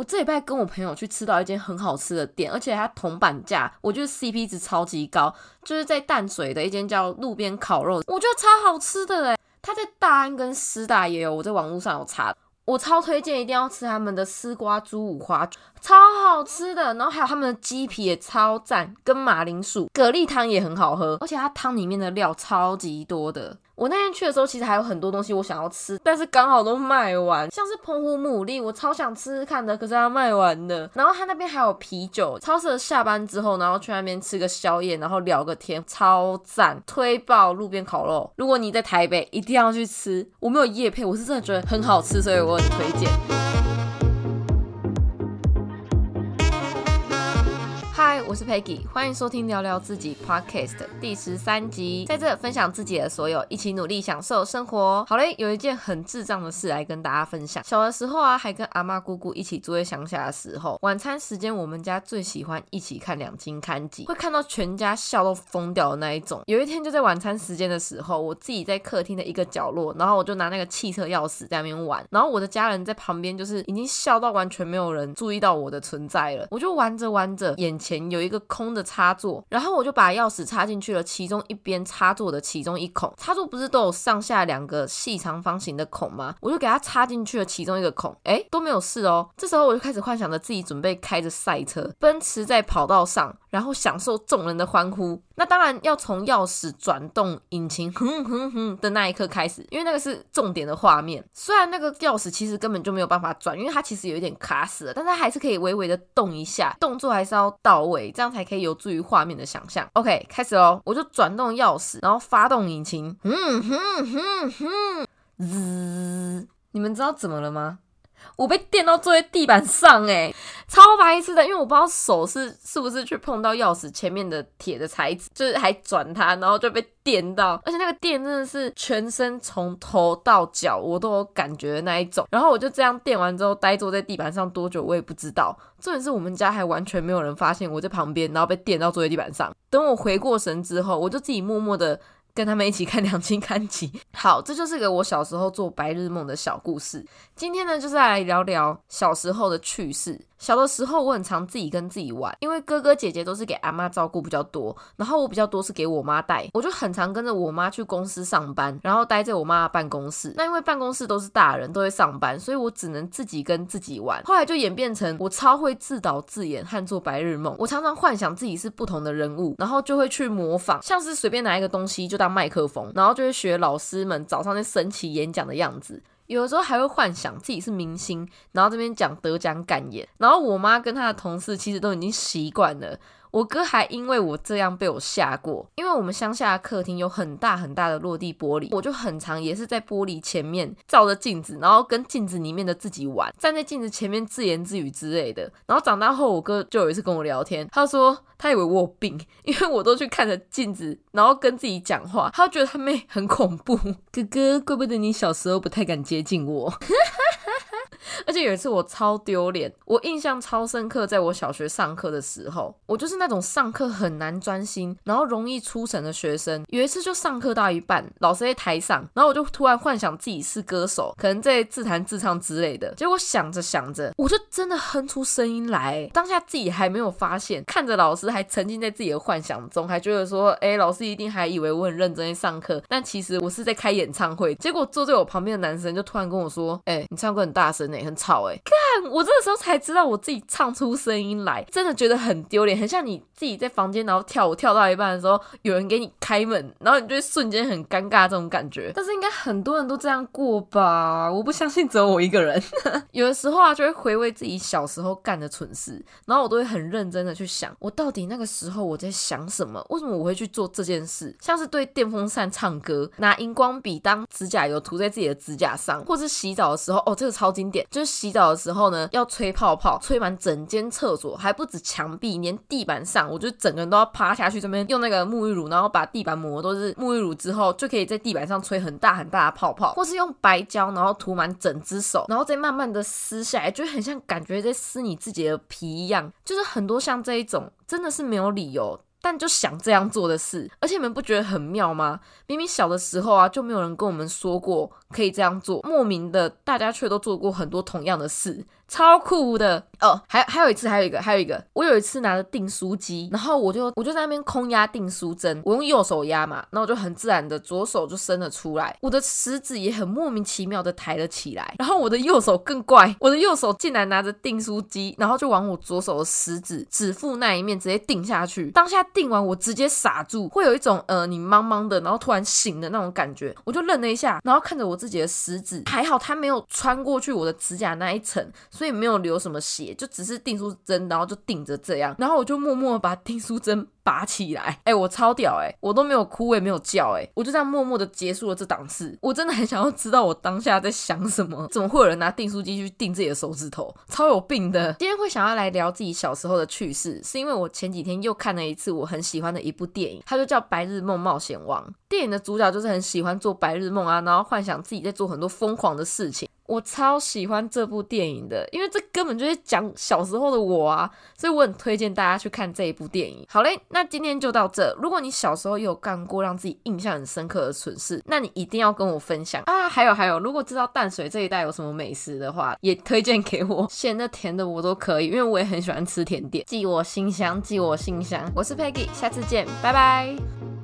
我这礼拜跟我朋友去吃到一间很好吃的店，而且它铜板价，我觉得 CP 值超级高，就是在淡水的一间叫路边烤肉，我觉得超好吃的诶它在大安跟师大也有，我在网络上有查。我超推荐，一定要吃他们的丝瓜猪五花，超好吃的。然后还有他们的鸡皮也超赞，跟马铃薯蛤蜊汤也很好喝，而且它汤里面的料超级多的。我那天去的时候，其实还有很多东西我想要吃，但是刚好都卖完。像是澎湖牡蛎，我超想吃看的，可是它卖完了。然后他那边还有啤酒，超适合下班之后，然后去那边吃个宵夜，然后聊个天，超赞，推爆路边烤肉。如果你在台北，一定要去吃。我没有夜配，我是真的觉得很好吃，所以我很推荐。我是 Peggy，欢迎收听聊聊自己 Podcast 第十三集，在这分享自己的所有，一起努力享受生活。好嘞，有一件很智障的事来跟大家分享。小的时候啊，还跟阿妈姑姑一起住在乡下的时候，晚餐时间我们家最喜欢一起看两金刊集，会看到全家笑到疯掉的那一种。有一天就在晚餐时间的时候，我自己在客厅的一个角落，然后我就拿那个汽车钥匙在那边玩，然后我的家人在旁边就是已经笑到完全没有人注意到我的存在了。我就玩着玩着，眼前。有有一个空的插座，然后我就把钥匙插进去了其中一边插座的其中一孔。插座不是都有上下两个细长方形的孔吗？我就给它插进去了其中一个孔，哎，都没有事哦。这时候我就开始幻想着自己准备开着赛车奔驰在跑道上，然后享受众人的欢呼。那当然要从钥匙转动引擎哼哼哼的那一刻开始，因为那个是重点的画面。虽然那个钥匙其实根本就没有办法转，因为它其实有一点卡死了，但它还是可以微微的动一下，动作还是要到。位，这样才可以有助于画面的想象。OK，开始喽！我就转动钥匙，然后发动引擎。嗯哼哼哼，滋！你们知道怎么了吗？我被电到坐在地板上，哎，超白痴的，因为我不知道手是是不是去碰到钥匙前面的铁的材质，就是还转它，然后就被电到，而且那个电真的是全身从头到脚我都有感觉的那一种。然后我就这样电完之后，呆坐在地板上多久我也不知道。重点是我们家还完全没有人发现我在旁边，然后被电到坐在地板上。等我回过神之后，我就自己默默的。跟他们一起看两清刊集。好，这就是个我小时候做白日梦的小故事。今天呢，就是来聊聊小时候的趣事。小的时候，我很常自己跟自己玩，因为哥哥姐姐都是给阿妈照顾比较多，然后我比较多是给我妈带，我就很常跟着我妈去公司上班，然后待在我妈的办公室。那因为办公室都是大人，都会上班，所以我只能自己跟自己玩。后来就演变成我超会自导自演和做白日梦。我常常幻想自己是不同的人物，然后就会去模仿，像是随便拿一个东西就当麦克风，然后就会学老师们早上那神奇演讲的样子。有的时候还会幻想自己是明星，然后这边讲得奖感言，然后我妈跟她的同事其实都已经习惯了。我哥还因为我这样被我吓过，因为我们乡下客厅有很大很大的落地玻璃，我就很常也是在玻璃前面照着镜子，然后跟镜子里面的自己玩，站在镜子前面自言自语之类的。然后长大后，我哥就有一次跟我聊天，他说他以为我有病，因为我都去看着镜子，然后跟自己讲话，他觉得他妹很恐怖。哥哥，怪不得你小时候不太敢接近我。而且有一次我超丢脸，我印象超深刻，在我小学上课的时候，我就是那种上课很难专心，然后容易出神的学生。有一次就上课到一半，老师在台上，然后我就突然幻想自己是歌手，可能在自弹自唱之类的。结果想着想着，我就真的哼出声音来。当下自己还没有发现，看着老师还沉浸在自己的幻想中，还觉得说，哎，老师一定还以为我很认真在上课，但其实我是在开演唱会。结果坐在我旁边的男生就突然跟我说，哎，你唱歌很大声哎。很吵哎，看我这个时候才知道我自己唱出声音来，真的觉得很丢脸，很像你自己在房间然后跳舞跳到一半的时候，有人给你开门，然后你就会瞬间很尴尬这种感觉。但是应该很多人都这样过吧？我不相信只有我一个人。有的时候啊，就会回味自己小时候干的蠢事，然后我都会很认真的去想，我到底那个时候我在想什么？为什么我会去做这件事？像是对电风扇唱歌，拿荧光笔当指甲油涂在自己的指甲上，或是洗澡的时候，哦，这个超经典。就就洗澡的时候呢，要吹泡泡，吹满整间厕所，还不止墙壁，连地板上，我就整个人都要趴下去，这边用那个沐浴乳，然后把地板抹都是沐浴乳之后，就可以在地板上吹很大很大的泡泡，或是用白胶，然后涂满整只手，然后再慢慢的撕下来，就很像感觉在撕你自己的皮一样，就是很多像这一种，真的是没有理由。但就想这样做的事，而且你们不觉得很妙吗？明明小的时候啊，就没有人跟我们说过可以这样做，莫名的大家却都做过很多同样的事。超酷的。哦。还还有一次，还有一个，还有一个，我有一次拿着订书机，然后我就我就在那边空压订书针，我用右手压嘛，然后我就很自然的左手就伸了出来，我的食指也很莫名其妙的抬了起来，然后我的右手更怪，我的右手竟然拿着订书机，然后就往我左手的食指指腹那一面直接订下去，当下订完我直接傻住，会有一种呃你茫茫的，然后突然醒的那种感觉，我就愣了一下，然后看着我自己的食指，还好它没有穿过去我的指甲那一层，所以没有流什么血，就只是订书针，然后就顶着这样，然后我就默默把订书针。拔起来，哎，我超屌，哎，我都没有哭，我也没有叫，哎，我就这样默默的结束了这档事。我真的很想要知道我当下在想什么，怎么会有人拿订书机去订自己的手指头，超有病的。今天会想要来聊自己小时候的趣事，是因为我前几天又看了一次我很喜欢的一部电影，它就叫《白日梦冒险王》。电影的主角就是很喜欢做白日梦啊，然后幻想自己在做很多疯狂的事情。我超喜欢这部电影的，因为这根本就是讲小时候的我啊，所以我很推荐大家去看这一部电影。好嘞，那今天就到这。如果你小时候有干过让自己印象很深刻的蠢事，那你一定要跟我分享啊！还有还有，如果知道淡水这一带有什么美食的话，也推荐给我，咸的甜的我都可以，因为我也很喜欢吃甜点。寄我信箱，寄我信箱。我是 Peggy，下次见，拜拜。